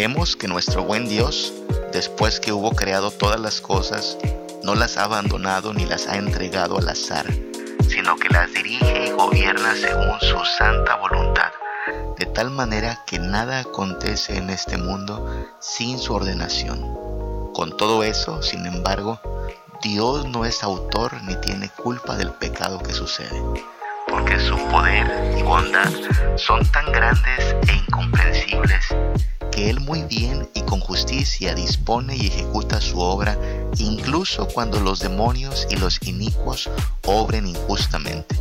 Creemos que nuestro buen Dios, después que hubo creado todas las cosas, no las ha abandonado ni las ha entregado al azar, sino que las dirige y gobierna según su santa voluntad, de tal manera que nada acontece en este mundo sin su ordenación. Con todo eso, sin embargo, Dios no es autor ni tiene culpa del pecado que sucede, porque su poder y bondad son tan grandes e incomprensibles Él muy bien y con justicia dispone y ejecuta su obra, incluso cuando los demonios y los inicuos obren injustamente.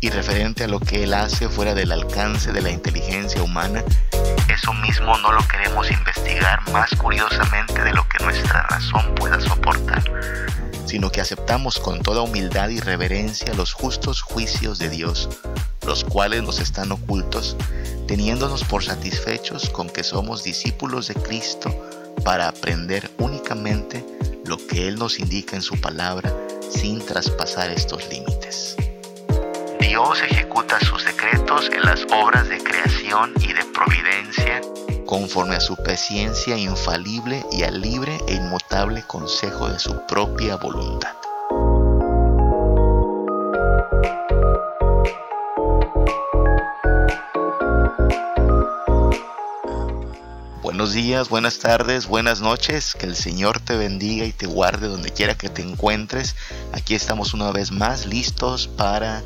Y referente a lo que Él hace fuera del alcance de la inteligencia humana, eso mismo no lo queremos investigar más curiosamente de lo que nuestra razón pueda soportar, sino que aceptamos con toda humildad y reverencia los justos juicios de Dios, los cuales nos están ocultos, teniéndonos por satisfechos con que somos discípulos de Cristo para aprender únicamente lo que Él nos indica en su palabra sin traspasar estos límites. Dios ejecuta sus decretos en las obras de creación y de providencia conforme a su paciencia infalible y al libre e inmutable consejo de su propia voluntad. Buenos días, buenas tardes, buenas noches, que el Señor te bendiga y te guarde donde quiera que te encuentres. Aquí estamos una vez más listos para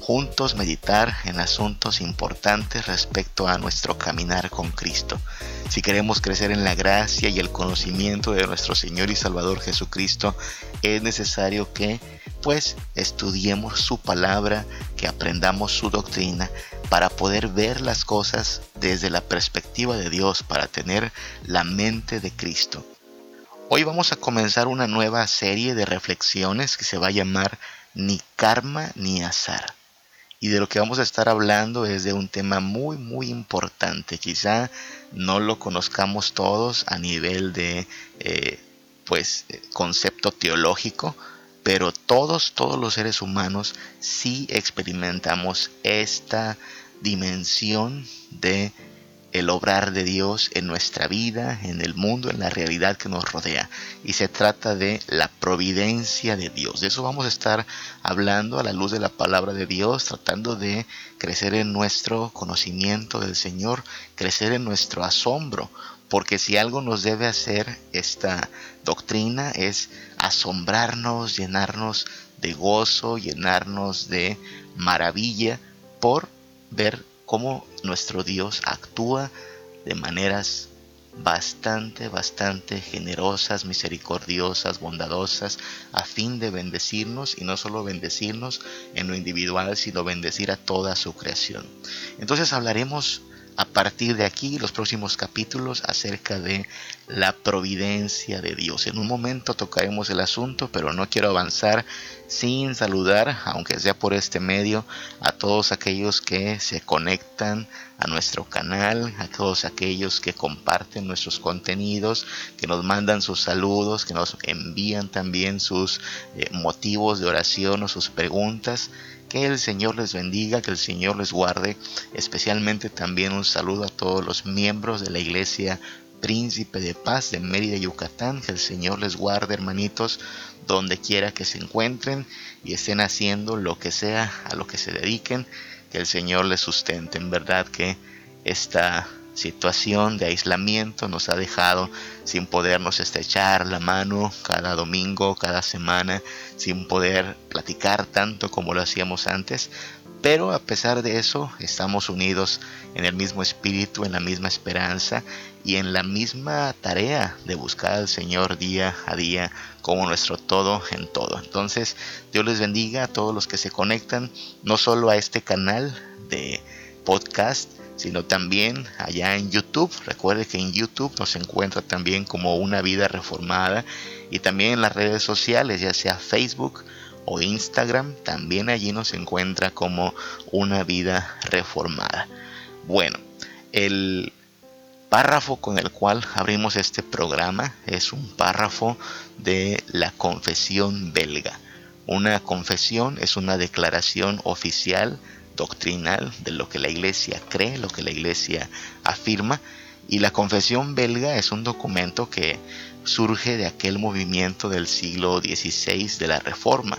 juntos meditar en asuntos importantes respecto a nuestro caminar con Cristo. Si queremos crecer en la gracia y el conocimiento de nuestro Señor y Salvador Jesucristo, es necesario que pues estudiemos su palabra, que aprendamos su doctrina para poder ver las cosas desde la perspectiva de Dios, para tener la mente de Cristo. Hoy vamos a comenzar una nueva serie de reflexiones que se va a llamar Ni karma ni azar y de lo que vamos a estar hablando es de un tema muy muy importante quizá no lo conozcamos todos a nivel de eh, pues eh, concepto teológico pero todos todos los seres humanos sí experimentamos esta dimensión de el obrar de Dios en nuestra vida, en el mundo, en la realidad que nos rodea. Y se trata de la providencia de Dios. De eso vamos a estar hablando a la luz de la palabra de Dios, tratando de crecer en nuestro conocimiento del Señor, crecer en nuestro asombro. Porque si algo nos debe hacer esta doctrina es asombrarnos, llenarnos de gozo, llenarnos de maravilla por ver cómo nuestro Dios actúa de maneras bastante, bastante generosas, misericordiosas, bondadosas, a fin de bendecirnos y no solo bendecirnos en lo individual, sino bendecir a toda su creación. Entonces hablaremos a partir de aquí los próximos capítulos acerca de la providencia de Dios. En un momento tocaremos el asunto, pero no quiero avanzar sin saludar, aunque sea por este medio, a todos aquellos que se conectan a nuestro canal, a todos aquellos que comparten nuestros contenidos, que nos mandan sus saludos, que nos envían también sus eh, motivos de oración o sus preguntas. Que el Señor les bendiga, que el Señor les guarde. Especialmente también un saludo a todos los miembros de la Iglesia Príncipe de Paz de Mérida, Yucatán. Que el Señor les guarde, hermanitos, donde quiera que se encuentren y estén haciendo lo que sea, a lo que se dediquen. Que el Señor les sustente. En verdad que esta situación de aislamiento nos ha dejado sin podernos estrechar la mano cada domingo, cada semana, sin poder platicar tanto como lo hacíamos antes. Pero a pesar de eso, estamos unidos en el mismo espíritu, en la misma esperanza y en la misma tarea de buscar al Señor día a día como nuestro todo en todo. Entonces, Dios les bendiga a todos los que se conectan, no solo a este canal de podcast, sino también allá en YouTube. Recuerde que en YouTube nos encuentra también como una vida reformada y también en las redes sociales, ya sea Facebook o Instagram, también allí nos encuentra como una vida reformada. Bueno, el párrafo con el cual abrimos este programa es un párrafo de la confesión belga. Una confesión es una declaración oficial doctrinal de lo que la iglesia cree, lo que la iglesia afirma. Y la Confesión belga es un documento que surge de aquel movimiento del siglo XVI de la Reforma.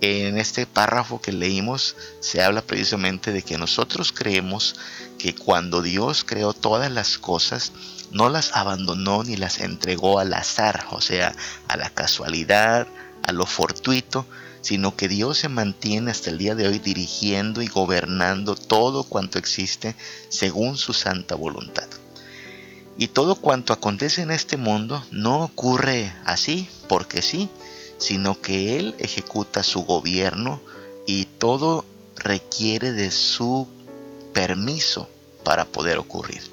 En este párrafo que leímos se habla precisamente de que nosotros creemos que cuando Dios creó todas las cosas, no las abandonó ni las entregó al azar, o sea, a la casualidad, a lo fortuito, sino que Dios se mantiene hasta el día de hoy dirigiendo y gobernando todo cuanto existe según su santa voluntad. Y todo cuanto acontece en este mundo no ocurre así, porque sí, sino que Él ejecuta su gobierno y todo requiere de su permiso para poder ocurrir.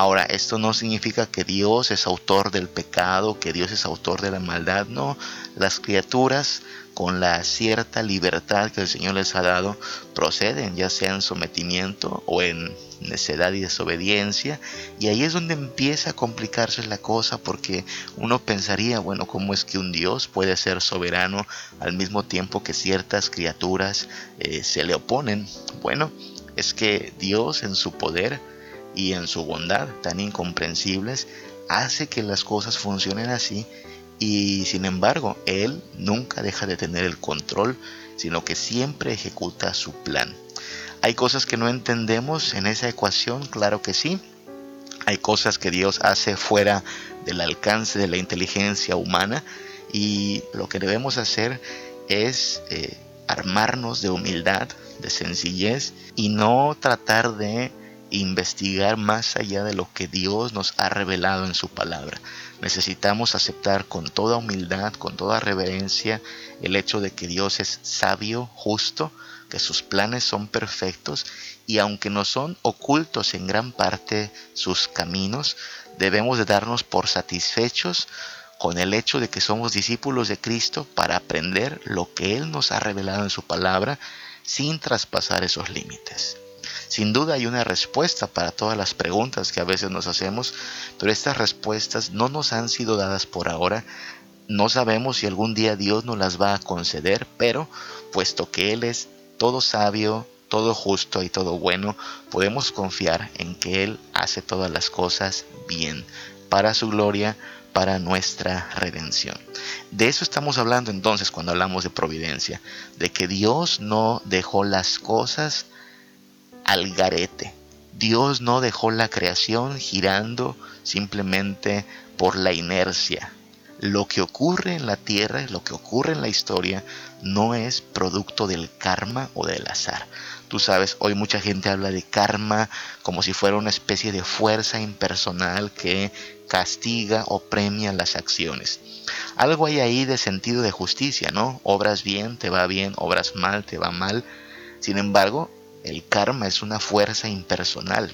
Ahora, esto no significa que Dios es autor del pecado, que Dios es autor de la maldad, no. Las criaturas con la cierta libertad que el Señor les ha dado, proceden, ya sea en sometimiento o en necedad y desobediencia. Y ahí es donde empieza a complicarse la cosa porque uno pensaría, bueno, ¿cómo es que un Dios puede ser soberano al mismo tiempo que ciertas criaturas eh, se le oponen? Bueno, es que Dios en su poder y en su bondad tan incomprensibles hace que las cosas funcionen así y sin embargo, Él nunca deja de tener el control, sino que siempre ejecuta su plan. ¿Hay cosas que no entendemos en esa ecuación? Claro que sí. Hay cosas que Dios hace fuera del alcance de la inteligencia humana y lo que debemos hacer es eh, armarnos de humildad, de sencillez y no tratar de investigar más allá de lo que Dios nos ha revelado en su palabra. Necesitamos aceptar con toda humildad, con toda reverencia, el hecho de que Dios es sabio, justo, que sus planes son perfectos y aunque no son ocultos en gran parte sus caminos, debemos de darnos por satisfechos con el hecho de que somos discípulos de Cristo para aprender lo que Él nos ha revelado en su palabra sin traspasar esos límites. Sin duda hay una respuesta para todas las preguntas que a veces nos hacemos, pero estas respuestas no nos han sido dadas por ahora. No sabemos si algún día Dios nos las va a conceder, pero puesto que Él es todo sabio, todo justo y todo bueno, podemos confiar en que Él hace todas las cosas bien, para su gloria, para nuestra redención. De eso estamos hablando entonces cuando hablamos de providencia, de que Dios no dejó las cosas al garete. Dios no dejó la creación girando simplemente por la inercia. Lo que ocurre en la tierra, lo que ocurre en la historia, no es producto del karma o del azar. Tú sabes, hoy mucha gente habla de karma como si fuera una especie de fuerza impersonal que castiga o premia las acciones. Algo hay ahí de sentido de justicia, ¿no? Obras bien, te va bien, obras mal, te va mal. Sin embargo, el karma es una fuerza impersonal.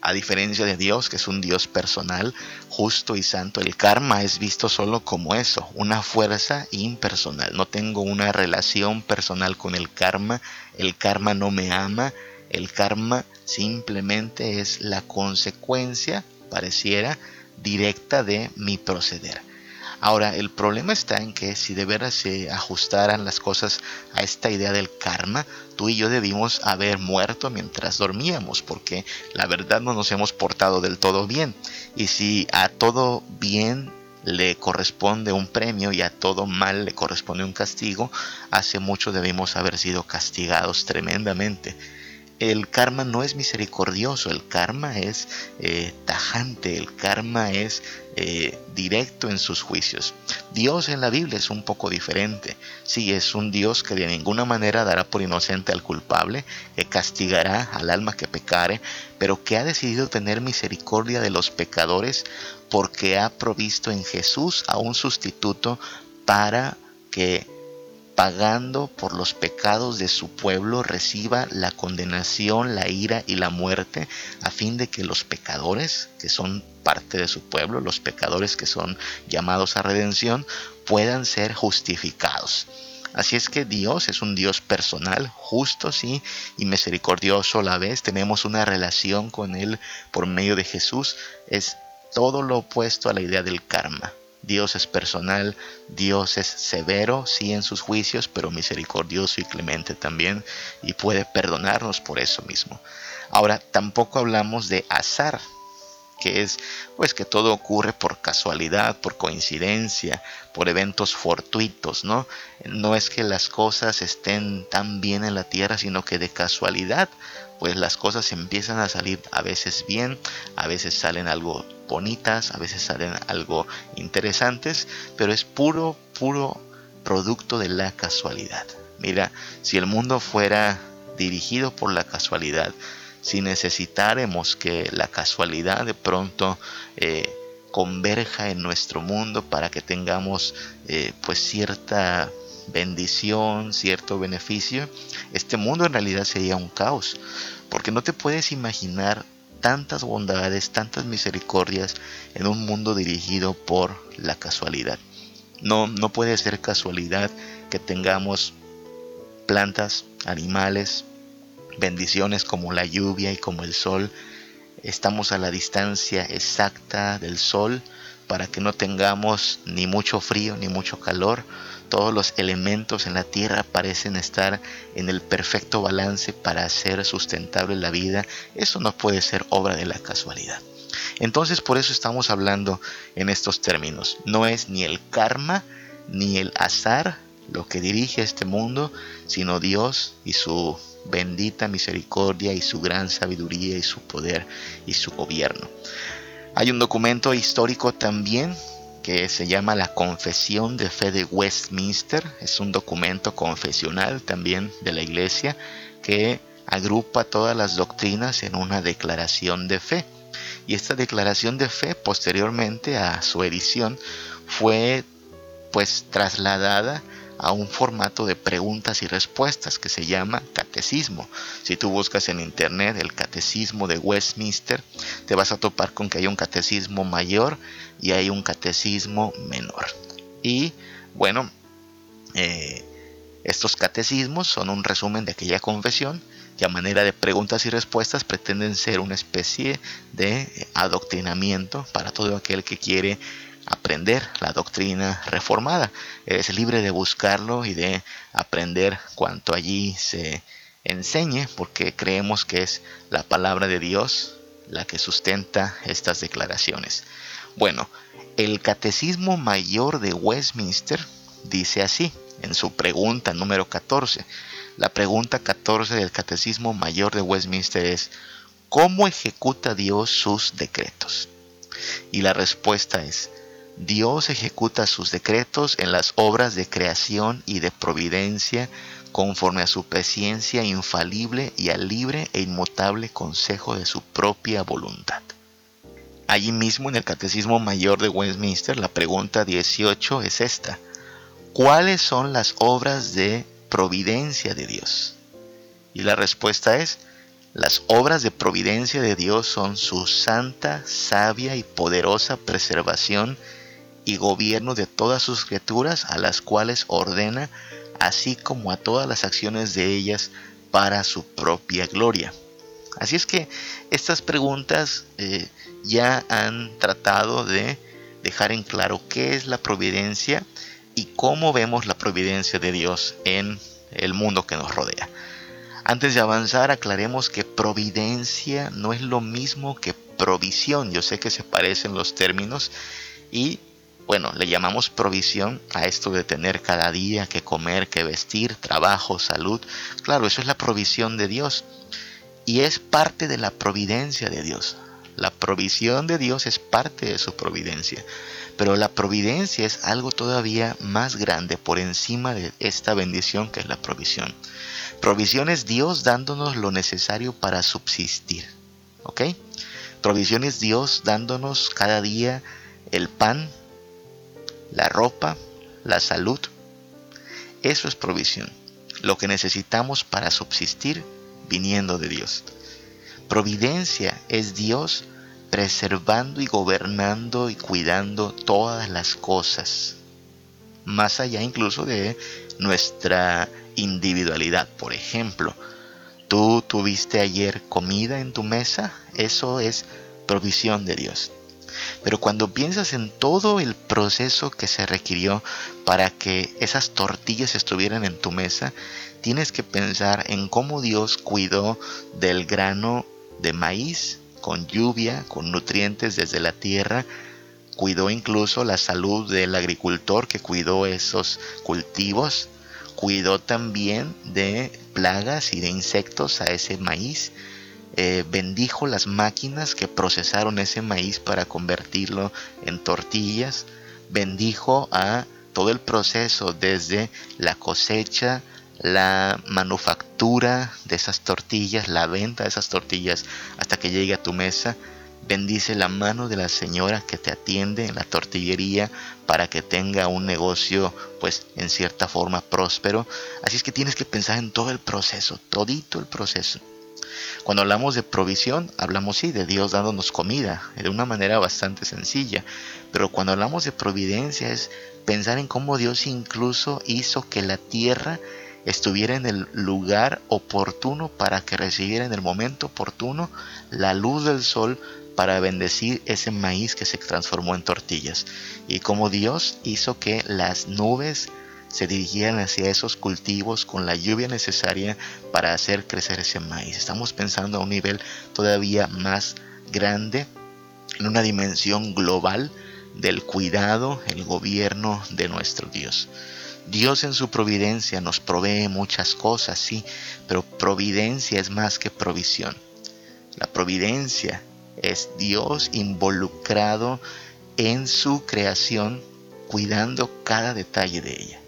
A diferencia de Dios, que es un Dios personal, justo y santo, el karma es visto solo como eso, una fuerza impersonal. No tengo una relación personal con el karma, el karma no me ama, el karma simplemente es la consecuencia, pareciera, directa de mi proceder. Ahora, el problema está en que si de veras se ajustaran las cosas a esta idea del karma, tú y yo debimos haber muerto mientras dormíamos, porque la verdad no nos hemos portado del todo bien. Y si a todo bien le corresponde un premio y a todo mal le corresponde un castigo, hace mucho debimos haber sido castigados tremendamente el karma no es misericordioso, el karma es eh, tajante, el karma es eh, directo en sus juicios. Dios en la Biblia es un poco diferente. Sí, es un Dios que de ninguna manera dará por inocente al culpable, que castigará al alma que pecare, pero que ha decidido tener misericordia de los pecadores porque ha provisto en Jesús a un sustituto para que pagando por los pecados de su pueblo, reciba la condenación, la ira y la muerte, a fin de que los pecadores, que son parte de su pueblo, los pecadores que son llamados a redención, puedan ser justificados. Así es que Dios es un Dios personal, justo, sí, y misericordioso a la vez. Tenemos una relación con Él por medio de Jesús. Es todo lo opuesto a la idea del karma. Dios es personal, Dios es severo, sí, en sus juicios, pero misericordioso y clemente también, y puede perdonarnos por eso mismo. Ahora, tampoco hablamos de azar, que es pues que todo ocurre por casualidad, por coincidencia, por eventos fortuitos, ¿no? No es que las cosas estén tan bien en la tierra, sino que de casualidad pues las cosas empiezan a salir a veces bien, a veces salen algo bonitas, a veces salen algo interesantes, pero es puro, puro producto de la casualidad. Mira, si el mundo fuera dirigido por la casualidad, si necesitáramos que la casualidad de pronto eh, converja en nuestro mundo para que tengamos eh, pues cierta bendición, cierto beneficio, este mundo en realidad sería un caos, porque no te puedes imaginar tantas bondades, tantas misericordias en un mundo dirigido por la casualidad. No, no puede ser casualidad que tengamos plantas, animales, bendiciones como la lluvia y como el sol. Estamos a la distancia exacta del sol para que no tengamos ni mucho frío ni mucho calor. Todos los elementos en la tierra parecen estar en el perfecto balance para hacer sustentable la vida. Eso no puede ser obra de la casualidad. Entonces por eso estamos hablando en estos términos. No es ni el karma ni el azar lo que dirige este mundo, sino Dios y su bendita misericordia y su gran sabiduría y su poder y su gobierno. Hay un documento histórico también que se llama la Confesión de Fe de Westminster. Es un documento confesional también de la Iglesia que agrupa todas las doctrinas en una declaración de fe. Y esta declaración de fe, posteriormente a su edición, fue pues trasladada a un formato de preguntas y respuestas que se llama catecismo. Si tú buscas en internet el catecismo de Westminster, te vas a topar con que hay un catecismo mayor y hay un catecismo menor. Y bueno, eh, estos catecismos son un resumen de aquella confesión que a manera de preguntas y respuestas pretenden ser una especie de adoctrinamiento para todo aquel que quiere aprender la doctrina reformada. Eres libre de buscarlo y de aprender cuanto allí se enseñe, porque creemos que es la palabra de Dios la que sustenta estas declaraciones. Bueno, el Catecismo Mayor de Westminster dice así, en su pregunta número 14. La pregunta 14 del Catecismo Mayor de Westminster es, ¿cómo ejecuta Dios sus decretos? Y la respuesta es, Dios ejecuta sus decretos en las obras de creación y de providencia conforme a su presencia infalible y al libre e inmutable consejo de su propia voluntad. Allí mismo en el Catecismo Mayor de Westminster la pregunta 18 es esta. ¿Cuáles son las obras de providencia de Dios? Y la respuesta es, las obras de providencia de Dios son su santa, sabia y poderosa preservación y gobierno de todas sus criaturas a las cuales ordena, así como a todas las acciones de ellas para su propia gloria. Así es que estas preguntas eh, ya han tratado de dejar en claro qué es la providencia y cómo vemos la providencia de Dios en el mundo que nos rodea. Antes de avanzar, aclaremos que providencia no es lo mismo que provisión. Yo sé que se parecen los términos y bueno, le llamamos provisión a esto de tener cada día que comer, que vestir, trabajo, salud. Claro, eso es la provisión de Dios. Y es parte de la providencia de Dios. La provisión de Dios es parte de su providencia. Pero la providencia es algo todavía más grande por encima de esta bendición que es la provisión. Provisión es Dios dándonos lo necesario para subsistir. ¿Ok? Provisión es Dios dándonos cada día el pan, la ropa, la salud. Eso es provisión, lo que necesitamos para subsistir viniendo de Dios. Providencia es Dios preservando y gobernando y cuidando todas las cosas, más allá incluso de nuestra individualidad. Por ejemplo, tú tuviste ayer comida en tu mesa, eso es provisión de Dios. Pero cuando piensas en todo el proceso que se requirió para que esas tortillas estuvieran en tu mesa, tienes que pensar en cómo Dios cuidó del grano de maíz, con lluvia, con nutrientes desde la tierra, cuidó incluso la salud del agricultor que cuidó esos cultivos, cuidó también de plagas y de insectos a ese maíz, eh, bendijo las máquinas que procesaron ese maíz para convertirlo en tortillas, bendijo a todo el proceso desde la cosecha, la manufactura de esas tortillas, la venta de esas tortillas hasta que llegue a tu mesa. Bendice la mano de la señora que te atiende en la tortillería para que tenga un negocio pues en cierta forma próspero. Así es que tienes que pensar en todo el proceso, todito el proceso. Cuando hablamos de provisión, hablamos sí de Dios dándonos comida, de una manera bastante sencilla, pero cuando hablamos de providencia es pensar en cómo Dios incluso hizo que la tierra estuviera en el lugar oportuno para que recibiera en el momento oportuno la luz del sol para bendecir ese maíz que se transformó en tortillas. Y como Dios hizo que las nubes se dirigieran hacia esos cultivos con la lluvia necesaria para hacer crecer ese maíz. Estamos pensando a un nivel todavía más grande, en una dimensión global del cuidado, el gobierno de nuestro Dios. Dios en su providencia nos provee muchas cosas, sí, pero providencia es más que provisión. La providencia es Dios involucrado en su creación, cuidando cada detalle de ella.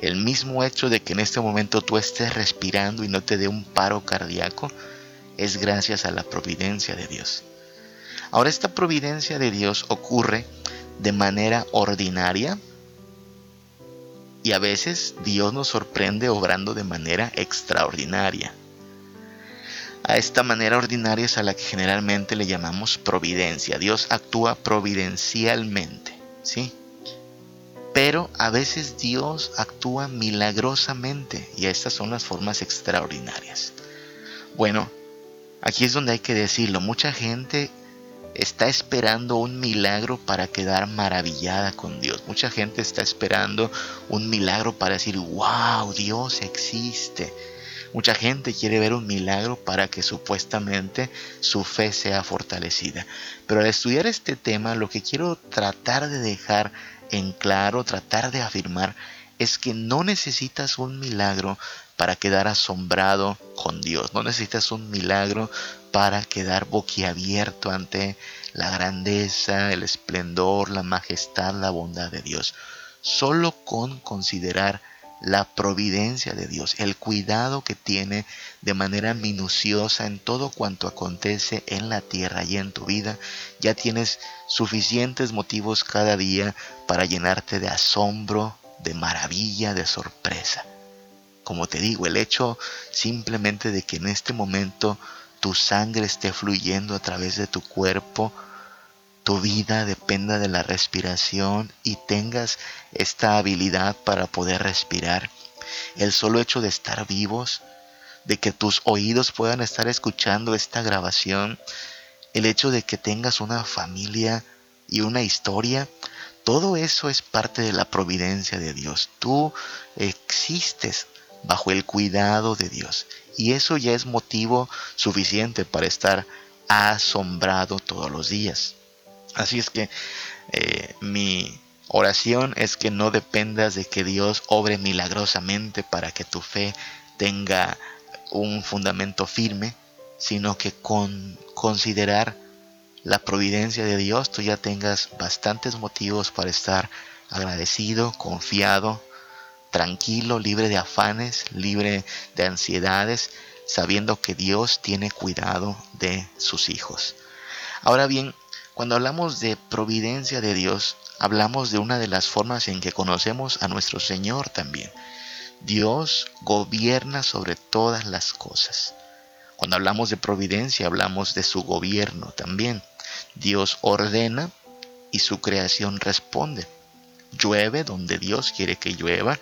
El mismo hecho de que en este momento tú estés respirando y no te dé un paro cardíaco es gracias a la providencia de Dios. Ahora esta providencia de Dios ocurre de manera ordinaria y a veces Dios nos sorprende obrando de manera extraordinaria. A esta manera ordinaria es a la que generalmente le llamamos providencia. Dios actúa providencialmente, ¿sí? Pero a veces Dios actúa milagrosamente y estas son las formas extraordinarias. Bueno, aquí es donde hay que decirlo. Mucha gente está esperando un milagro para quedar maravillada con Dios. Mucha gente está esperando un milagro para decir, wow, Dios existe. Mucha gente quiere ver un milagro para que supuestamente su fe sea fortalecida. Pero al estudiar este tema, lo que quiero tratar de dejar en claro, tratar de afirmar, es que no necesitas un milagro para quedar asombrado con Dios. No necesitas un milagro para quedar boquiabierto ante la grandeza, el esplendor, la majestad, la bondad de Dios. Solo con considerar la providencia de Dios, el cuidado que tiene de manera minuciosa en todo cuanto acontece en la tierra y en tu vida, ya tienes suficientes motivos cada día para llenarte de asombro, de maravilla, de sorpresa. Como te digo, el hecho simplemente de que en este momento tu sangre esté fluyendo a través de tu cuerpo, tu vida dependa de la respiración y tengas esta habilidad para poder respirar. El solo hecho de estar vivos, de que tus oídos puedan estar escuchando esta grabación, el hecho de que tengas una familia y una historia, todo eso es parte de la providencia de Dios. Tú existes bajo el cuidado de Dios. Y eso ya es motivo suficiente para estar asombrado todos los días. Así es que eh, mi oración es que no dependas de que Dios obre milagrosamente para que tu fe tenga un fundamento firme, sino que con considerar la providencia de Dios tú ya tengas bastantes motivos para estar agradecido, confiado, tranquilo, libre de afanes, libre de ansiedades, sabiendo que Dios tiene cuidado de sus hijos. Ahora bien, cuando hablamos de providencia de Dios, hablamos de una de las formas en que conocemos a nuestro Señor también. Dios gobierna sobre todas las cosas. Cuando hablamos de providencia, hablamos de su gobierno también. Dios ordena y su creación responde. Llueve donde Dios quiere que llueva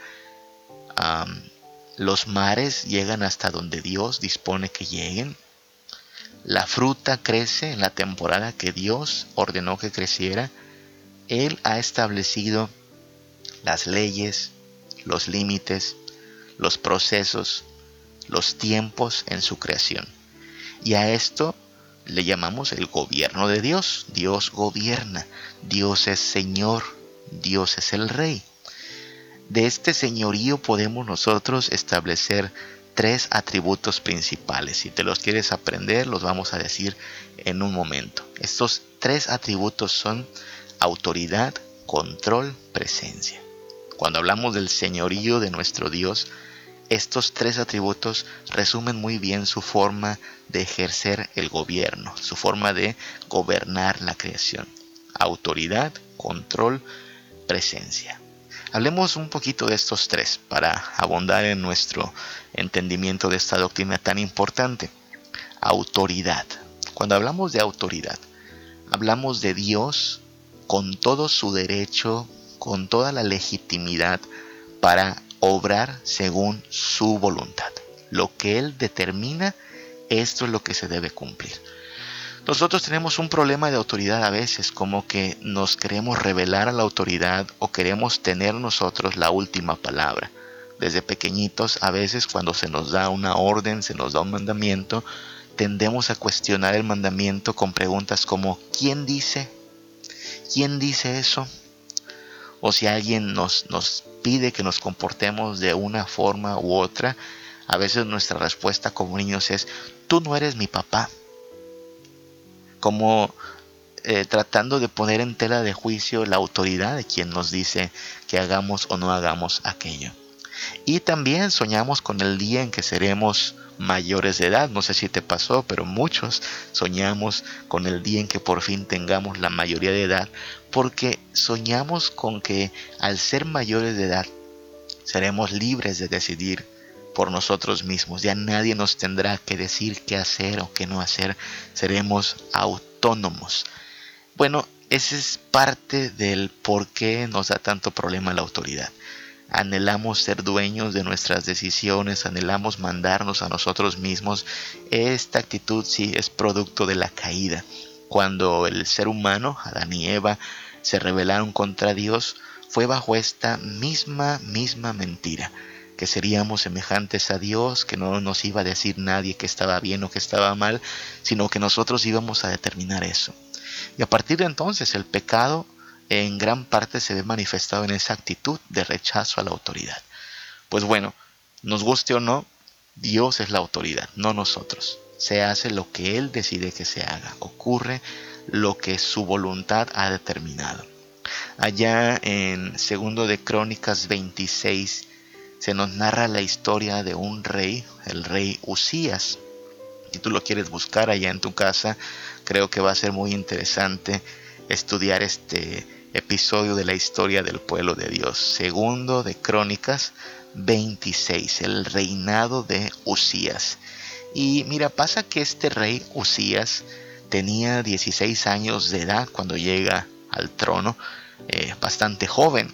los mares llegan hasta donde Dios dispone que lleguen. La fruta crece en la temporada que Dios ordenó que creciera. Él ha establecido las leyes, los límites, los procesos, los tiempos en su creación. Y a esto le llamamos el gobierno de Dios. Dios gobierna, Dios es Señor, Dios es el Rey. De este señorío podemos nosotros establecer tres atributos principales. Si te los quieres aprender, los vamos a decir en un momento. Estos tres atributos son autoridad, control, presencia. Cuando hablamos del señorío de nuestro Dios, estos tres atributos resumen muy bien su forma de ejercer el gobierno, su forma de gobernar la creación. Autoridad, control, presencia. Hablemos un poquito de estos tres para abundar en nuestro entendimiento de esta doctrina tan importante. Autoridad. Cuando hablamos de autoridad, hablamos de Dios con todo su derecho, con toda la legitimidad para obrar según su voluntad. Lo que Él determina, esto es lo que se debe cumplir. Nosotros tenemos un problema de autoridad a veces, como que nos queremos revelar a la autoridad o queremos tener nosotros la última palabra. Desde pequeñitos, a veces cuando se nos da una orden, se nos da un mandamiento, tendemos a cuestionar el mandamiento con preguntas como ¿quién dice? ¿Quién dice eso? O si alguien nos, nos pide que nos comportemos de una forma u otra, a veces nuestra respuesta como niños es, tú no eres mi papá. Como eh, tratando de poner en tela de juicio la autoridad de quien nos dice que hagamos o no hagamos aquello. Y también soñamos con el día en que seremos mayores de edad. No sé si te pasó, pero muchos soñamos con el día en que por fin tengamos la mayoría de edad, porque soñamos con que al ser mayores de edad seremos libres de decidir por nosotros mismos. Ya nadie nos tendrá que decir qué hacer o qué no hacer. Seremos autónomos. Bueno, ese es parte del por qué nos da tanto problema la autoridad anhelamos ser dueños de nuestras decisiones, anhelamos mandarnos a nosotros mismos, esta actitud sí es producto de la caída. Cuando el ser humano, Adán y Eva, se rebelaron contra Dios, fue bajo esta misma, misma mentira, que seríamos semejantes a Dios, que no nos iba a decir nadie que estaba bien o que estaba mal, sino que nosotros íbamos a determinar eso. Y a partir de entonces el pecado en gran parte se ve manifestado en esa actitud de rechazo a la autoridad. Pues bueno, nos guste o no, Dios es la autoridad, no nosotros. Se hace lo que Él decide que se haga, ocurre lo que su voluntad ha determinado. Allá en segundo de Crónicas 26 se nos narra la historia de un rey, el rey Usías. Si tú lo quieres buscar allá en tu casa, creo que va a ser muy interesante estudiar este episodio de la historia del pueblo de Dios. Segundo de Crónicas 26, el reinado de Usías. Y mira, pasa que este rey Usías tenía 16 años de edad cuando llega al trono, eh, bastante joven.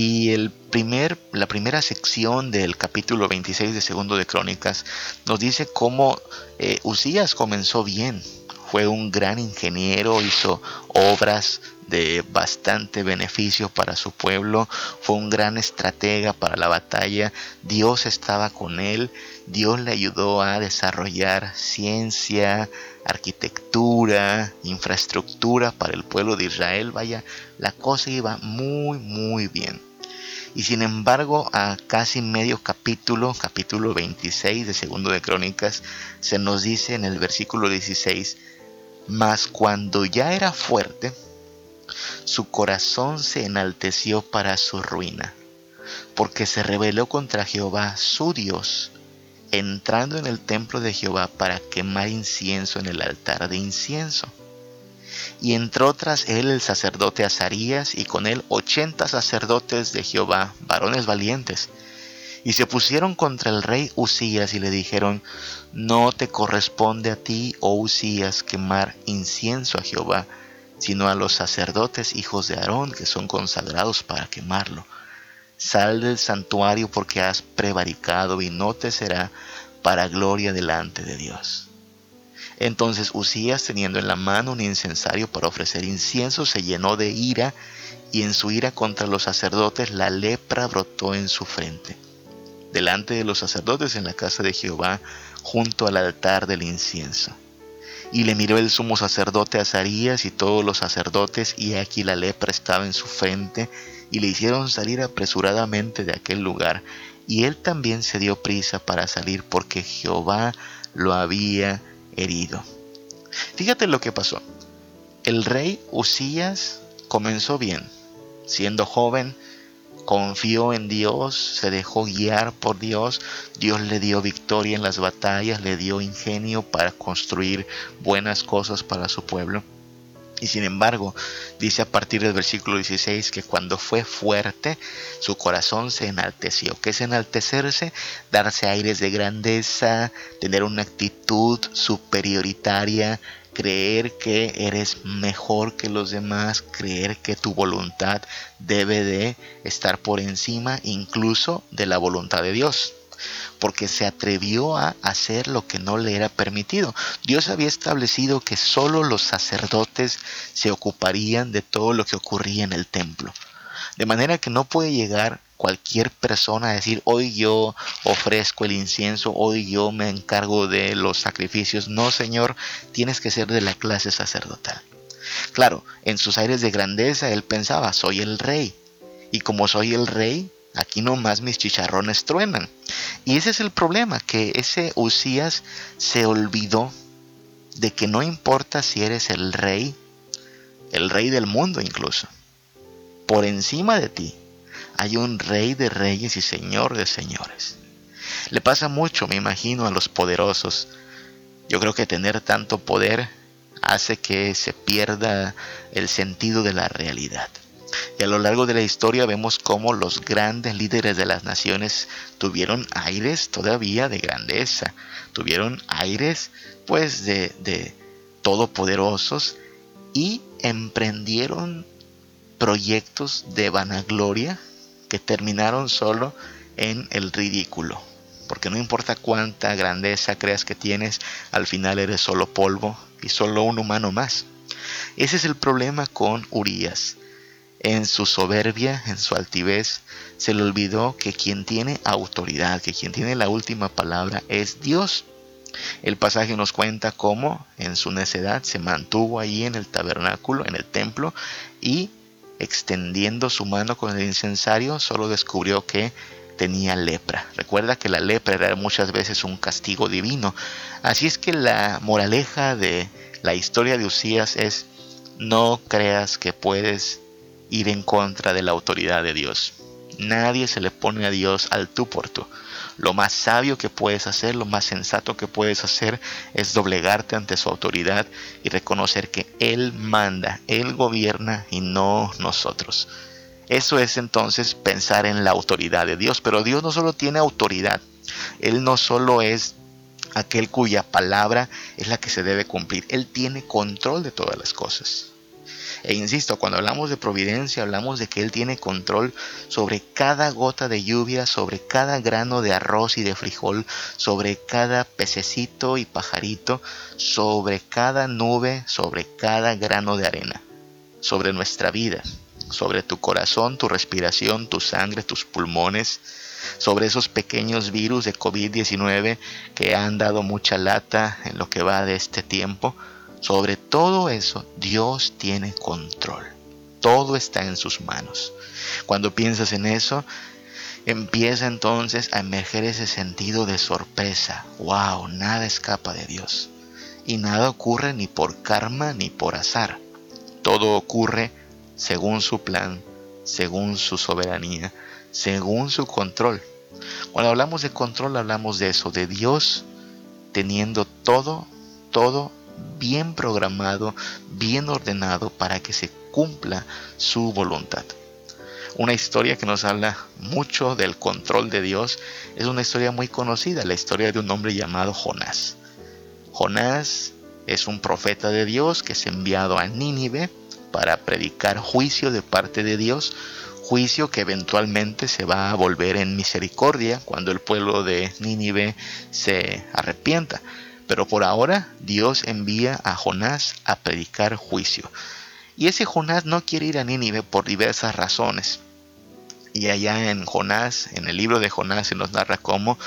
Y el primer, la primera sección del capítulo 26 de Segundo de Crónicas nos dice cómo eh, Usías comenzó bien. Fue un gran ingeniero, hizo obras de bastante beneficio para su pueblo, fue un gran estratega para la batalla, Dios estaba con él, Dios le ayudó a desarrollar ciencia, arquitectura, infraestructura para el pueblo de Israel, vaya, la cosa iba muy muy bien. Y sin embargo, a casi medio capítulo, capítulo 26 de Segundo de Crónicas, se nos dice en el versículo 16, mas cuando ya era fuerte, su corazón se enalteció para su ruina, porque se rebeló contra Jehová su Dios, entrando en el templo de Jehová para quemar incienso en el altar de incienso. Y entró tras él el sacerdote Azarías y con él ochenta sacerdotes de Jehová, varones valientes. Y se pusieron contra el rey Usías y le dijeron, No te corresponde a ti, oh Usías, quemar incienso a Jehová, sino a los sacerdotes hijos de Aarón que son consagrados para quemarlo. Sal del santuario porque has prevaricado y no te será para gloria delante de Dios. Entonces Usías, teniendo en la mano un incensario para ofrecer incienso, se llenó de ira y en su ira contra los sacerdotes la lepra brotó en su frente. delante de los sacerdotes en la casa de Jehová, junto al altar del incienso. Y le miró el sumo sacerdote Azarías y todos los sacerdotes, y aquí la lepra estaba en su frente, y le hicieron salir apresuradamente de aquel lugar, y él también se dio prisa para salir porque Jehová lo había herido. Fíjate lo que pasó. El rey Usías comenzó bien, siendo joven, confió en Dios, se dejó guiar por Dios, Dios le dio victoria en las batallas, le dio ingenio para construir buenas cosas para su pueblo. Y sin embargo, dice a partir del versículo 16 que cuando fue fuerte, su corazón se enalteció. ¿Qué es enaltecerse? Darse aires de grandeza, tener una actitud superioritaria, creer que eres mejor que los demás, creer que tu voluntad debe de estar por encima incluso de la voluntad de Dios porque se atrevió a hacer lo que no le era permitido. Dios había establecido que solo los sacerdotes se ocuparían de todo lo que ocurría en el templo. De manera que no puede llegar cualquier persona a decir, hoy yo ofrezco el incienso, hoy yo me encargo de los sacrificios. No, Señor, tienes que ser de la clase sacerdotal. Claro, en sus aires de grandeza él pensaba, soy el rey. Y como soy el rey, aquí nomás mis chicharrones truenan. Y ese es el problema, que ese Usías se olvidó de que no importa si eres el rey, el rey del mundo incluso, por encima de ti hay un rey de reyes y señor de señores. Le pasa mucho, me imagino, a los poderosos. Yo creo que tener tanto poder hace que se pierda el sentido de la realidad. Y a lo largo de la historia vemos cómo los grandes líderes de las naciones tuvieron aires todavía de grandeza, tuvieron aires pues de, de todopoderosos y emprendieron proyectos de vanagloria que terminaron solo en el ridículo. Porque no importa cuánta grandeza creas que tienes, al final eres solo polvo y solo un humano más. Ese es el problema con Urias. En su soberbia, en su altivez, se le olvidó que quien tiene autoridad, que quien tiene la última palabra es Dios. El pasaje nos cuenta cómo en su necedad se mantuvo ahí en el tabernáculo, en el templo, y extendiendo su mano con el incensario, solo descubrió que tenía lepra. Recuerda que la lepra era muchas veces un castigo divino. Así es que la moraleja de la historia de Usías es no creas que puedes ir en contra de la autoridad de Dios. Nadie se le pone a Dios al tú por tú. Lo más sabio que puedes hacer, lo más sensato que puedes hacer es doblegarte ante su autoridad y reconocer que Él manda, Él gobierna y no nosotros. Eso es entonces pensar en la autoridad de Dios. Pero Dios no solo tiene autoridad, Él no solo es aquel cuya palabra es la que se debe cumplir, Él tiene control de todas las cosas. E insisto, cuando hablamos de providencia, hablamos de que Él tiene control sobre cada gota de lluvia, sobre cada grano de arroz y de frijol, sobre cada pececito y pajarito, sobre cada nube, sobre cada grano de arena, sobre nuestra vida, sobre tu corazón, tu respiración, tu sangre, tus pulmones, sobre esos pequeños virus de COVID-19 que han dado mucha lata en lo que va de este tiempo sobre todo eso, Dios tiene control. Todo está en sus manos. Cuando piensas en eso, empieza entonces a emerger ese sentido de sorpresa. ¡Wow! Nada escapa de Dios. Y nada ocurre ni por karma ni por azar. Todo ocurre según su plan, según su soberanía, según su control. Cuando hablamos de control hablamos de eso, de Dios teniendo todo, todo bien programado, bien ordenado para que se cumpla su voluntad. Una historia que nos habla mucho del control de Dios es una historia muy conocida, la historia de un hombre llamado Jonás. Jonás es un profeta de Dios que es enviado a Nínive para predicar juicio de parte de Dios, juicio que eventualmente se va a volver en misericordia cuando el pueblo de Nínive se arrepienta. Pero por ahora Dios envía a Jonás a predicar juicio. Y ese Jonás no quiere ir a Nínive por diversas razones. Y allá en Jonás, en el libro de Jonás, se nos narra cómo,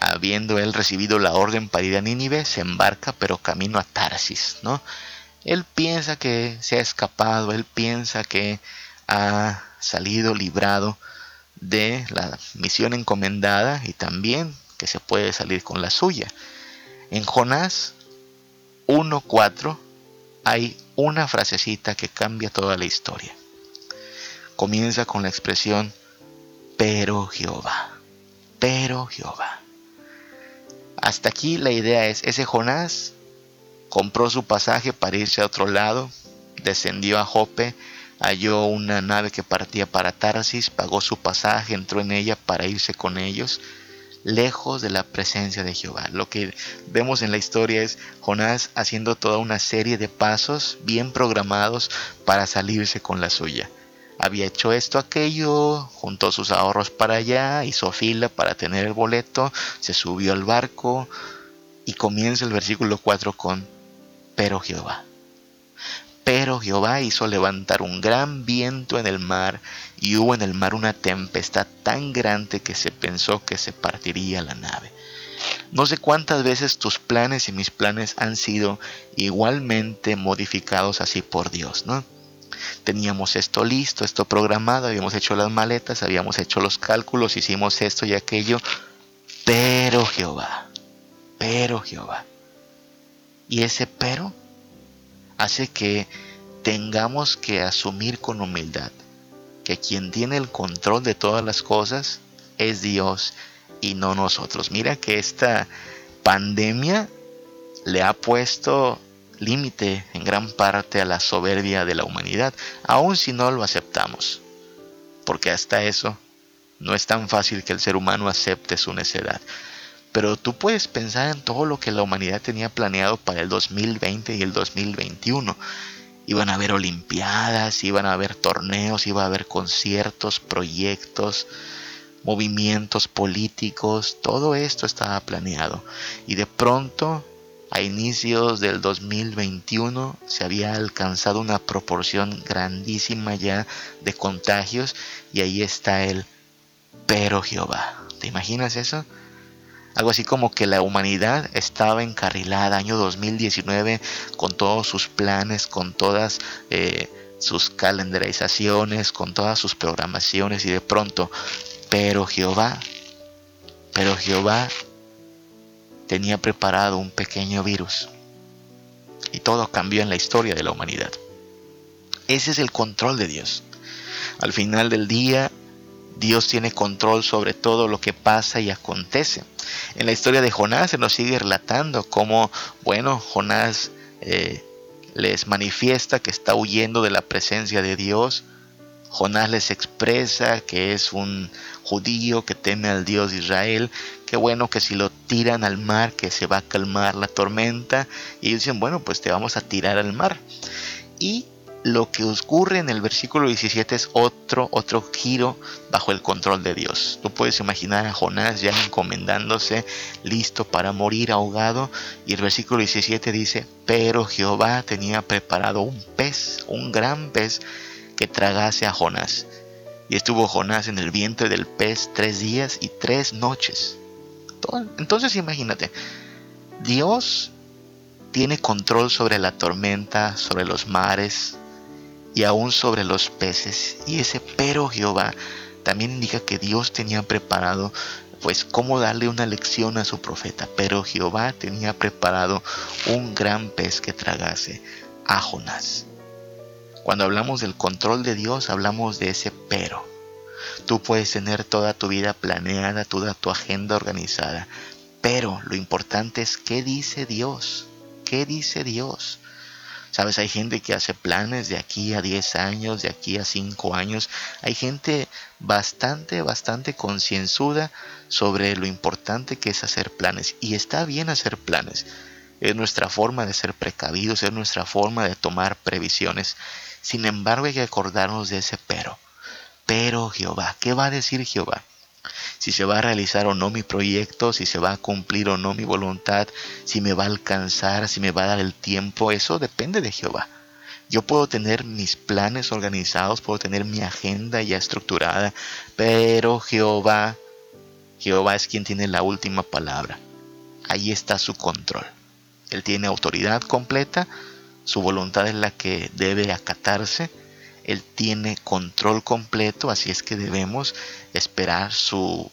habiendo él recibido la orden para ir a Nínive, se embarca pero camino a Tarsis, ¿no? Él piensa que se ha escapado, él piensa que ha salido librado de la misión encomendada y también que se puede salir con la suya. En Jonás 1.4 hay una frasecita que cambia toda la historia. Comienza con la expresión, pero Jehová, pero Jehová. Hasta aquí la idea es, ese Jonás compró su pasaje para irse a otro lado, descendió a Jope, halló una nave que partía para Tarsis, pagó su pasaje, entró en ella para irse con ellos, lejos de la presencia de Jehová. Lo que vemos en la historia es Jonás haciendo toda una serie de pasos bien programados para salirse con la suya. Había hecho esto, aquello, juntó sus ahorros para allá, hizo fila para tener el boleto, se subió al barco y comienza el versículo 4 con, pero Jehová. Pero Jehová hizo levantar un gran viento en el mar, y hubo en el mar una tempestad tan grande que se pensó que se partiría la nave. No sé cuántas veces tus planes y mis planes han sido igualmente modificados así por Dios, ¿no? Teníamos esto listo, esto programado, habíamos hecho las maletas, habíamos hecho los cálculos, hicimos esto y aquello, pero Jehová, pero Jehová. Y ese pero hace que tengamos que asumir con humildad que quien tiene el control de todas las cosas es Dios y no nosotros. Mira que esta pandemia le ha puesto límite en gran parte a la soberbia de la humanidad, aun si no lo aceptamos. Porque hasta eso no es tan fácil que el ser humano acepte su necedad. Pero tú puedes pensar en todo lo que la humanidad tenía planeado para el 2020 y el 2021. Iban a haber olimpiadas, iban a haber torneos, iba a haber conciertos, proyectos, movimientos políticos, todo esto estaba planeado. Y de pronto, a inicios del 2021, se había alcanzado una proporción grandísima ya de contagios y ahí está el pero Jehová. ¿Te imaginas eso? Algo así como que la humanidad estaba encarrilada año 2019 con todos sus planes, con todas eh, sus calendarizaciones, con todas sus programaciones y de pronto, pero Jehová, pero Jehová tenía preparado un pequeño virus y todo cambió en la historia de la humanidad. Ese es el control de Dios. Al final del día, Dios tiene control sobre todo lo que pasa y acontece. En la historia de Jonás se nos sigue relatando cómo, bueno, Jonás eh, les manifiesta que está huyendo de la presencia de Dios. Jonás les expresa que es un judío que teme al Dios de Israel, que bueno que si lo tiran al mar que se va a calmar la tormenta y dicen, bueno, pues te vamos a tirar al mar. Y lo que ocurre en el versículo 17 es otro, otro giro bajo el control de Dios. Tú puedes imaginar a Jonás ya encomendándose, listo para morir ahogado. Y el versículo 17 dice, pero Jehová tenía preparado un pez, un gran pez, que tragase a Jonás. Y estuvo Jonás en el vientre del pez tres días y tres noches. Entonces imagínate, Dios tiene control sobre la tormenta, sobre los mares, y aún sobre los peces. Y ese pero Jehová también indica que Dios tenía preparado pues cómo darle una lección a su profeta. Pero Jehová tenía preparado un gran pez que tragase a Jonás. Cuando hablamos del control de Dios, hablamos de ese pero. Tú puedes tener toda tu vida planeada, toda tu agenda organizada, pero lo importante es qué dice Dios. ¿Qué dice Dios? Sabes, hay gente que hace planes de aquí a 10 años, de aquí a 5 años. Hay gente bastante, bastante concienzuda sobre lo importante que es hacer planes. Y está bien hacer planes. Es nuestra forma de ser precavidos, es nuestra forma de tomar previsiones. Sin embargo, hay que acordarnos de ese pero. Pero Jehová, ¿qué va a decir Jehová? Si se va a realizar o no mi proyecto, si se va a cumplir o no mi voluntad, si me va a alcanzar, si me va a dar el tiempo, eso depende de Jehová. Yo puedo tener mis planes organizados, puedo tener mi agenda ya estructurada, pero Jehová, Jehová es quien tiene la última palabra. Ahí está su control. Él tiene autoridad completa, su voluntad es la que debe acatarse, Él tiene control completo, así es que debemos esperar su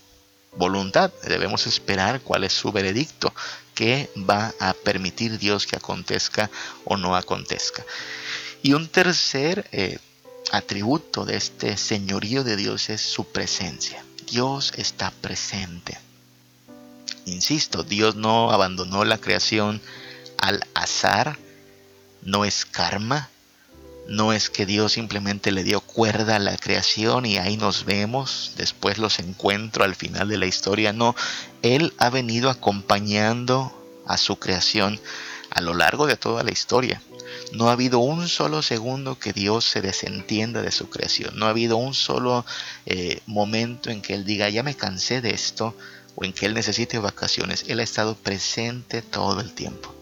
voluntad, debemos esperar cuál es su veredicto, qué va a permitir Dios que acontezca o no acontezca. Y un tercer eh, atributo de este señorío de Dios es su presencia. Dios está presente. Insisto, Dios no abandonó la creación al azar, no es karma, no es que Dios simplemente le dio cuerda a la creación y ahí nos vemos, después los encuentro al final de la historia. No, Él ha venido acompañando a su creación a lo largo de toda la historia. No ha habido un solo segundo que Dios se desentienda de su creación. No ha habido un solo eh, momento en que Él diga, ya me cansé de esto, o en que Él necesite vacaciones. Él ha estado presente todo el tiempo.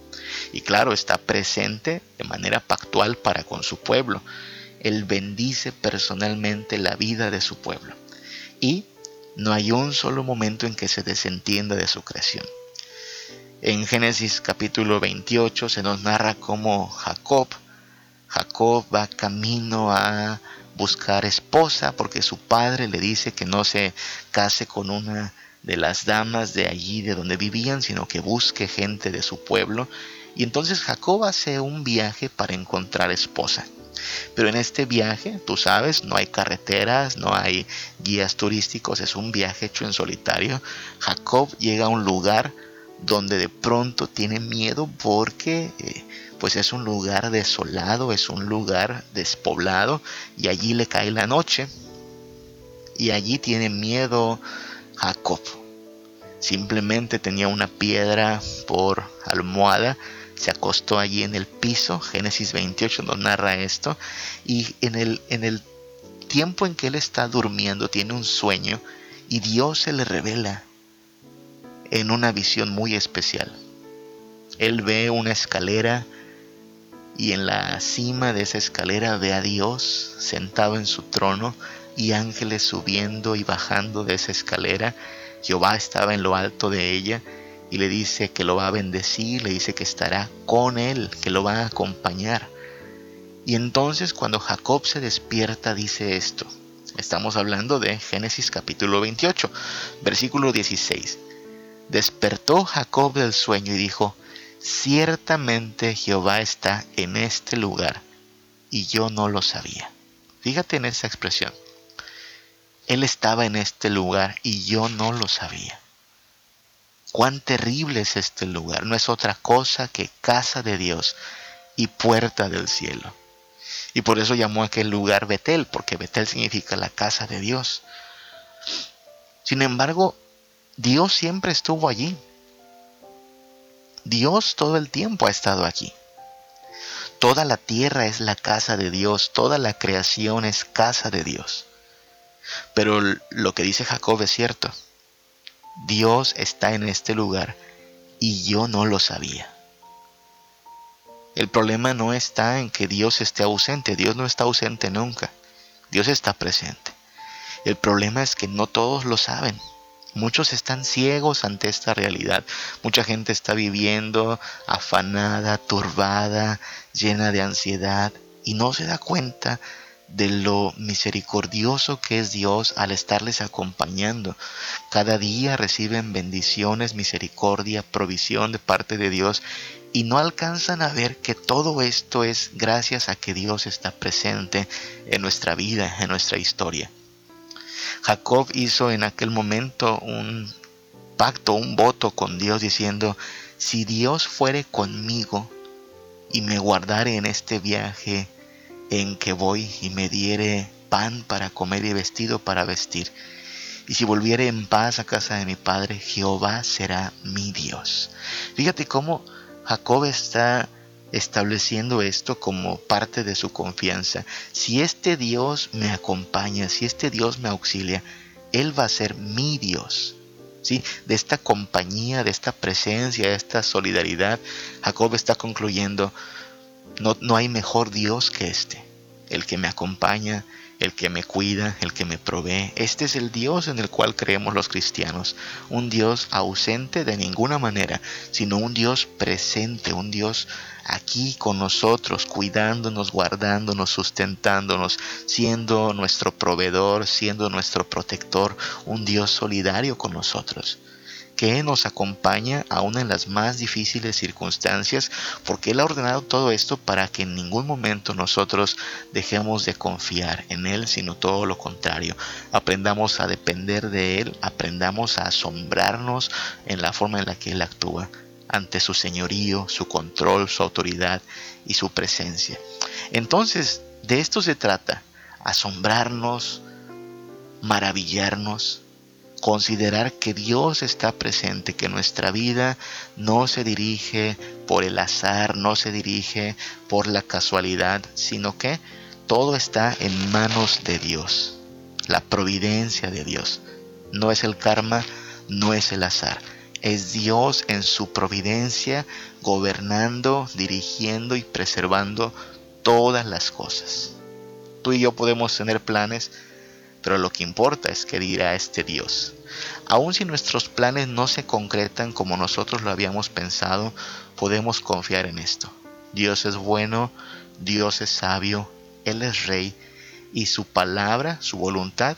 Y claro, está presente de manera pactual para con su pueblo. Él bendice personalmente la vida de su pueblo. Y no hay un solo momento en que se desentienda de su creación. En Génesis capítulo 28 se nos narra cómo Jacob, Jacob va camino a buscar esposa porque su padre le dice que no se case con una de las damas de allí de donde vivían, sino que busque gente de su pueblo y entonces Jacob hace un viaje para encontrar esposa. Pero en este viaje, tú sabes, no hay carreteras, no hay guías turísticos, es un viaje hecho en solitario. Jacob llega a un lugar donde de pronto tiene miedo porque eh, pues es un lugar desolado, es un lugar despoblado y allí le cae la noche y allí tiene miedo Jacob. Simplemente tenía una piedra por almohada se acostó allí en el piso, Génesis 28 nos narra esto, y en el, en el tiempo en que él está durmiendo tiene un sueño y Dios se le revela en una visión muy especial. Él ve una escalera y en la cima de esa escalera ve a Dios sentado en su trono y ángeles subiendo y bajando de esa escalera. Jehová estaba en lo alto de ella y le dice que lo va a bendecir, le dice que estará con él, que lo va a acompañar. Y entonces cuando Jacob se despierta dice esto. Estamos hablando de Génesis capítulo 28, versículo 16. Despertó Jacob del sueño y dijo, ciertamente Jehová está en este lugar y yo no lo sabía. Fíjate en esa expresión. Él estaba en este lugar y yo no lo sabía. Cuán terrible es este lugar. No es otra cosa que casa de Dios y puerta del cielo. Y por eso llamó a aquel lugar Betel, porque Betel significa la casa de Dios. Sin embargo, Dios siempre estuvo allí. Dios todo el tiempo ha estado aquí. Toda la tierra es la casa de Dios, toda la creación es casa de Dios. Pero lo que dice Jacob es cierto. Dios está en este lugar y yo no lo sabía. El problema no está en que Dios esté ausente, Dios no está ausente nunca, Dios está presente. El problema es que no todos lo saben. Muchos están ciegos ante esta realidad. Mucha gente está viviendo afanada, turbada, llena de ansiedad y no se da cuenta de lo misericordioso que es Dios al estarles acompañando. Cada día reciben bendiciones, misericordia, provisión de parte de Dios y no alcanzan a ver que todo esto es gracias a que Dios está presente en nuestra vida, en nuestra historia. Jacob hizo en aquel momento un pacto, un voto con Dios diciendo, si Dios fuere conmigo y me guardare en este viaje, en que voy y me diere pan para comer y vestido para vestir. Y si volviere en paz a casa de mi padre, Jehová será mi Dios. Fíjate cómo Jacob está estableciendo esto como parte de su confianza. Si este Dios me acompaña, si este Dios me auxilia, Él va a ser mi Dios. ¿Sí? De esta compañía, de esta presencia, de esta solidaridad, Jacob está concluyendo, No, no hay mejor Dios que este, el que me acompaña, el que me cuida, el que me provee. Este es el Dios en el cual creemos los cristianos, un Dios ausente de ninguna manera, sino un Dios presente, un Dios aquí con nosotros, cuidándonos, guardándonos, sustentándonos, siendo nuestro proveedor, siendo nuestro protector, un Dios solidario con nosotros que nos acompaña aún en las más difíciles circunstancias, porque Él ha ordenado todo esto para que en ningún momento nosotros dejemos de confiar en Él, sino todo lo contrario. Aprendamos a depender de Él, aprendamos a asombrarnos en la forma en la que Él actúa ante su señorío, su control, su autoridad y su presencia. Entonces, de esto se trata, asombrarnos, maravillarnos, considerar que Dios está presente, que nuestra vida no se dirige por el azar, no se dirige por la casualidad, sino que todo está en manos de Dios, la providencia de Dios. No es el karma, no es el azar, es Dios en su providencia gobernando, dirigiendo y preservando todas las cosas. Tú y yo podemos tener planes, pero lo que importa es que dirá este Dios. Aun si nuestros planes no se concretan como nosotros lo habíamos pensado, podemos confiar en esto. Dios es bueno, Dios es sabio, Él es rey y su palabra, su voluntad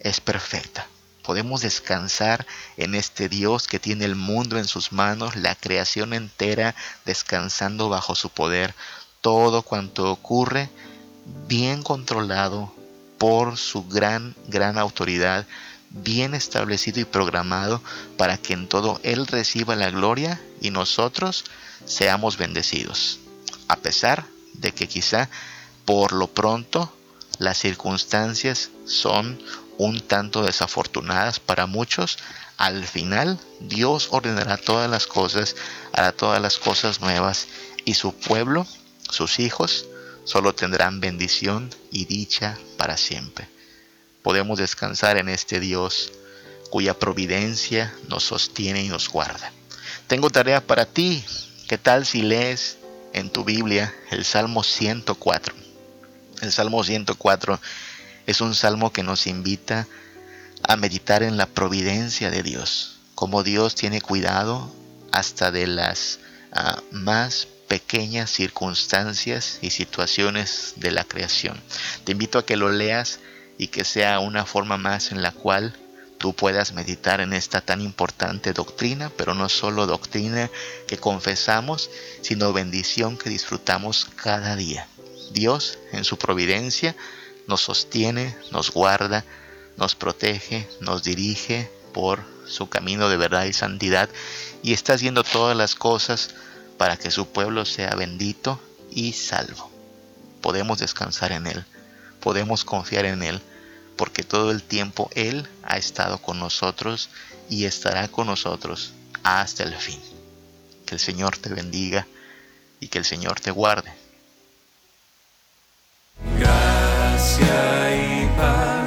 es perfecta. Podemos descansar en este Dios que tiene el mundo en sus manos, la creación entera descansando bajo su poder, todo cuanto ocurre bien controlado, por su gran, gran autoridad, bien establecido y programado para que en todo Él reciba la gloria y nosotros seamos bendecidos. A pesar de que quizá por lo pronto las circunstancias son un tanto desafortunadas para muchos, al final Dios ordenará todas las cosas, hará todas las cosas nuevas y su pueblo, sus hijos, solo tendrán bendición y dicha para siempre. Podemos descansar en este Dios cuya providencia nos sostiene y nos guarda. Tengo tarea para ti. ¿Qué tal si lees en tu Biblia el Salmo 104? El Salmo 104 es un salmo que nos invita a meditar en la providencia de Dios, como Dios tiene cuidado hasta de las uh, más pequeñas circunstancias y situaciones de la creación. Te invito a que lo leas y que sea una forma más en la cual tú puedas meditar en esta tan importante doctrina, pero no solo doctrina que confesamos, sino bendición que disfrutamos cada día. Dios, en su providencia, nos sostiene, nos guarda, nos protege, nos dirige por su camino de verdad y santidad y está haciendo todas las cosas para que su pueblo sea bendito y salvo. Podemos descansar en Él, podemos confiar en Él, porque todo el tiempo Él ha estado con nosotros y estará con nosotros hasta el fin. Que el Señor te bendiga y que el Señor te guarde. Gracias y paz,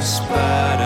spider.